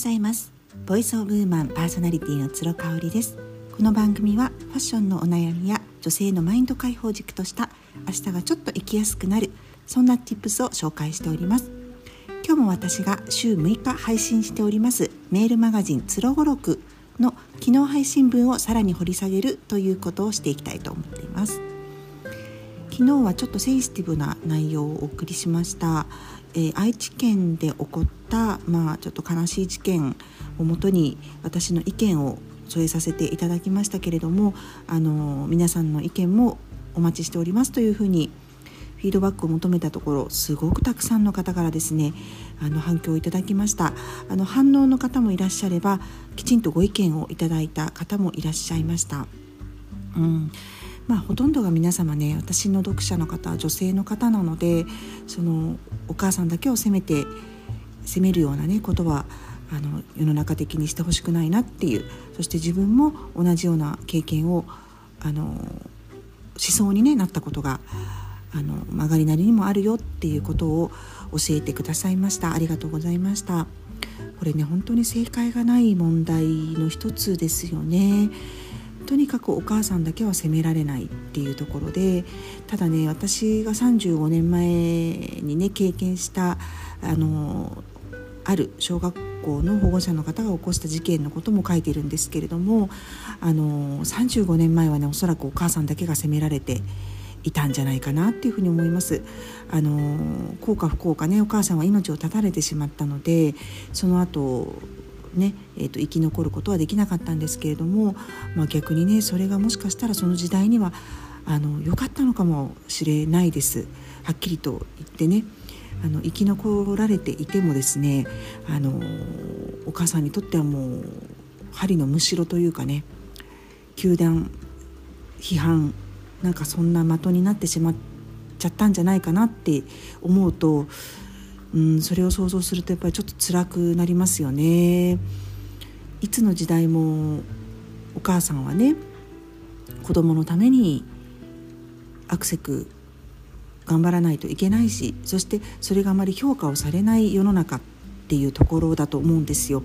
ざいます。ボイスオブウーマンパーソナリティの鶴香織です。この番組はファッションのお悩みや女性のマインド解放軸とした明日がちょっと生きやすくなるそんな tips を紹介しております。今日も私が週6日配信しておりますメールマガジンつろごろくの機能配信分をさらに掘り下げるということをしていきたいと思っています。昨日はちょっとセンシティブな内容をお送りしました、えー、愛知県で起こったまあちょっと悲しい事件をもとに私の意見を添えさせていただきましたけれどもあの皆さんの意見もお待ちしておりますというふうにフィードバックを求めたところすごくたくさんの方からですねあの反響をいただきました。あの反応の方もいらっしゃればきちんとご意見をいただいた方もいらっしゃいました。うん。まあ、ほとんどが皆様ね私の読者の方は女性の方なのでそのお母さんだけを責めて責めるようなねことはあの世の中的にしてほしくないなっていうそして自分も同じような経験をあのしそうに、ね、なったことがあの曲がりなりにもあるよっていうことを教えてくださいました。ありがとうございました。これね本当に正解がない問題の一つですよね。とにかくお母さんだけは責められないっていうところでただね私が35年前にね経験したあのある小学校の保護者の方が起こした事件のことも書いてるんですけれどもあの35年前はねおそらくお母さんだけが責められていたんじゃないかなっていうふうに思います。あの幸か不幸かねお母さんは命を絶たれてしまったのでその後ね、えーと、生き残ることはできなかったんですけれども、まあ、逆にねそれがもしかしたらその時代にはあの良かったのかもしれないです。はっきりと言ってね。あの生き残られていてもですねあのお母さんにとってはもう針のむしろというかね球団批判なんかそんな的になってしまっちゃったんじゃないかなって思うとうん、それを想像するとやっぱりちょっと辛くなりますよね。いつの時代もお母さんはね子供のためにアクセク頑張らないといけないしそしてそれがあまり評価をされない世の中っていうところだと思うんですよ。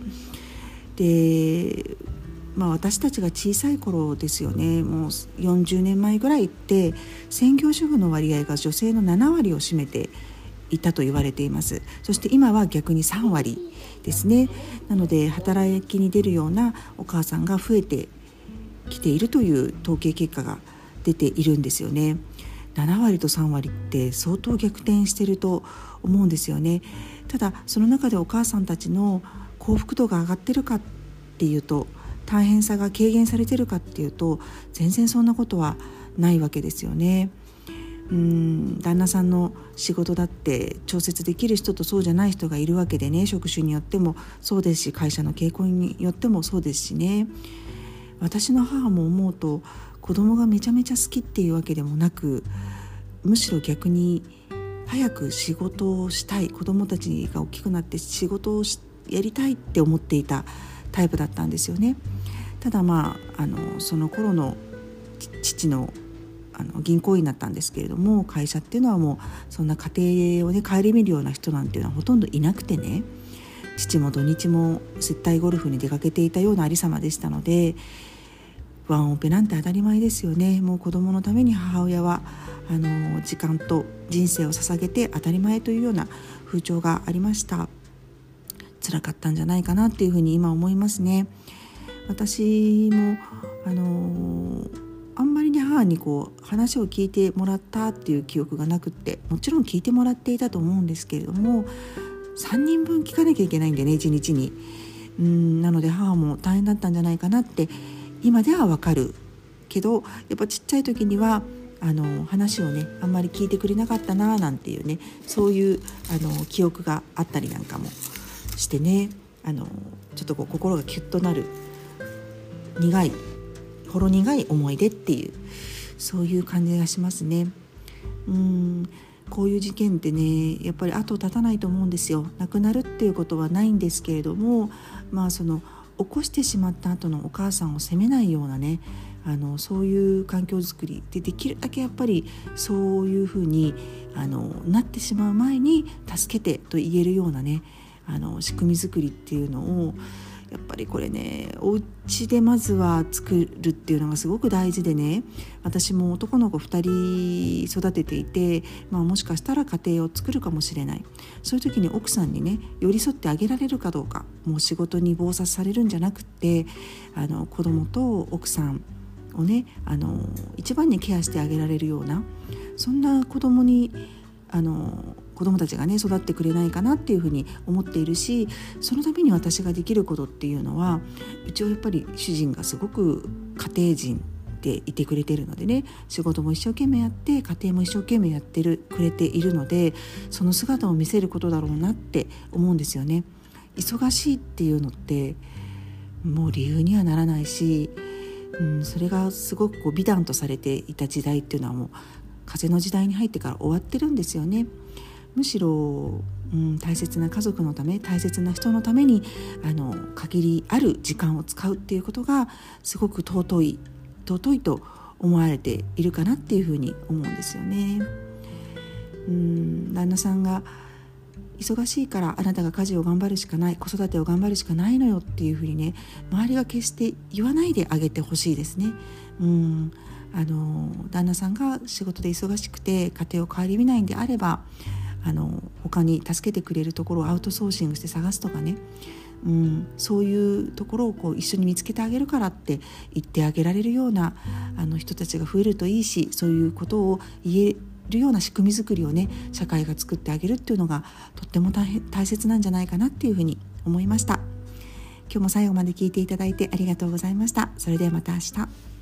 でまあ、私たちが小さい頃ですよねもう40年前ぐらいって専業主婦の割合が女性の7割を占めていたと言われています。そして今は逆に3割ですね。なので働きに出るようなお母さんが増えてきているという統計結果が出ているんですよね。7割と3割って相当逆転してると思うんですよね。ただその中でお母さんたちの幸福度が上がってるかっていうと大変さが軽減されてるかっていうと全然そんなことはないわけですよね。うん旦那さんの仕事だって調節できる人とそうじゃない人がいるわけでね職種によってもそうですし会社の傾向によってもそうですしね私の母も思うと子供がめちゃめちゃ好きっていうわけでもなくむしろ逆に早く仕事をしたい子供たちが大きくなって仕事をやりたいって思っていたタイプだったんですよね。ただまああのその頃の父のあの銀行員だったんですけれども会社っていうのはもうそんな家庭をね顧みるような人なんていうのはほとんどいなくてね父も土日も接待ゴルフに出かけていたようなありさまでしたのでワンオペなんて当たり前ですよね。もう子供のために母親はあの時間と人生を捧げて当たり前というような風潮がありました。辛かったんじゃないかなっていうふうに今思いますね。私もあのあんまりね母にこう話を聞いてもらったっていう記憶がなくってもちろん聞いてもらっていたと思うんですけれども3人分聞かなきゃいけないんでね1日に。うんなので母も大変だったんじゃないかなって今ではわかるけどやっぱちっちゃい時にはあの話をねあんまり聞いてくれなかったななんていうねそういうあの記憶があったりなんかもしてねあのちょっとこう心がキュッとなる苦いほろ苦い思い出っていうそういう感じがしますね。うんこういう事件ってねやっぱり後を絶たないと思うんですよ亡くなるっていうことはないんですけれどもまあその起こしてしまった後のお母さんを責めないようなねあのそういう環境づくりでできるだけやっぱりそういうふうにあのなってしまう前に助けてと言えるようなねあの仕組み作りっていうのをやっぱりこれねお家でまずは作るっていうのがすごく大事でね私も男の子2人育てていて、まあ、もしかしたら家庭を作るかもしれない。そういう時に奥さんにね寄り添ってあげられるかどうかもう仕事に忙殺されるんじゃなくってあの子供と奥さんをねあの一番にケアしてあげられるようなそんな子供にあの子供たちがね育ってくれないかなっていうふうに思っているしそのために私ができることっていうのはうちはやっぱり主人がすごく家庭人でいてくれてるのでね仕事も一生懸命やって家庭も一生懸命やってるくれているのでその姿を見せることだろうなって思うんですよね。忙しいっていうのってもう理由にはならないし、うん、それがすごくこう美談とされていた時代っていうのはもう風の時代に入ってから終わってるんですよね。むしろ、うん、大切な家族のため大切な人のためにあの限りある時間を使うっていうことがすごく尊い尊いと思われているかなっていうふうに思うんですよね。うん旦那さんが忙しいからあなたが家事を頑張るしかない子育てを頑張るしかないのよっていうふうにね周りが決して言わないであげてほしいですね。うんあの旦那さんが仕事で忙しくて家庭を顧みないんであればあの他に助けてくれるところをアウトソーシングして探すとかね、うん、そういうところをこう一緒に見つけてあげるからって言ってあげられるようなあの人たちが増えるといいしそういうことを言えるような仕組み作りをね社会が作ってあげるっていうのがとっても大切なんじゃないかなっていうふうに思いました。今日も最後まで聞いていただいてありがとうございました。それではまた明日。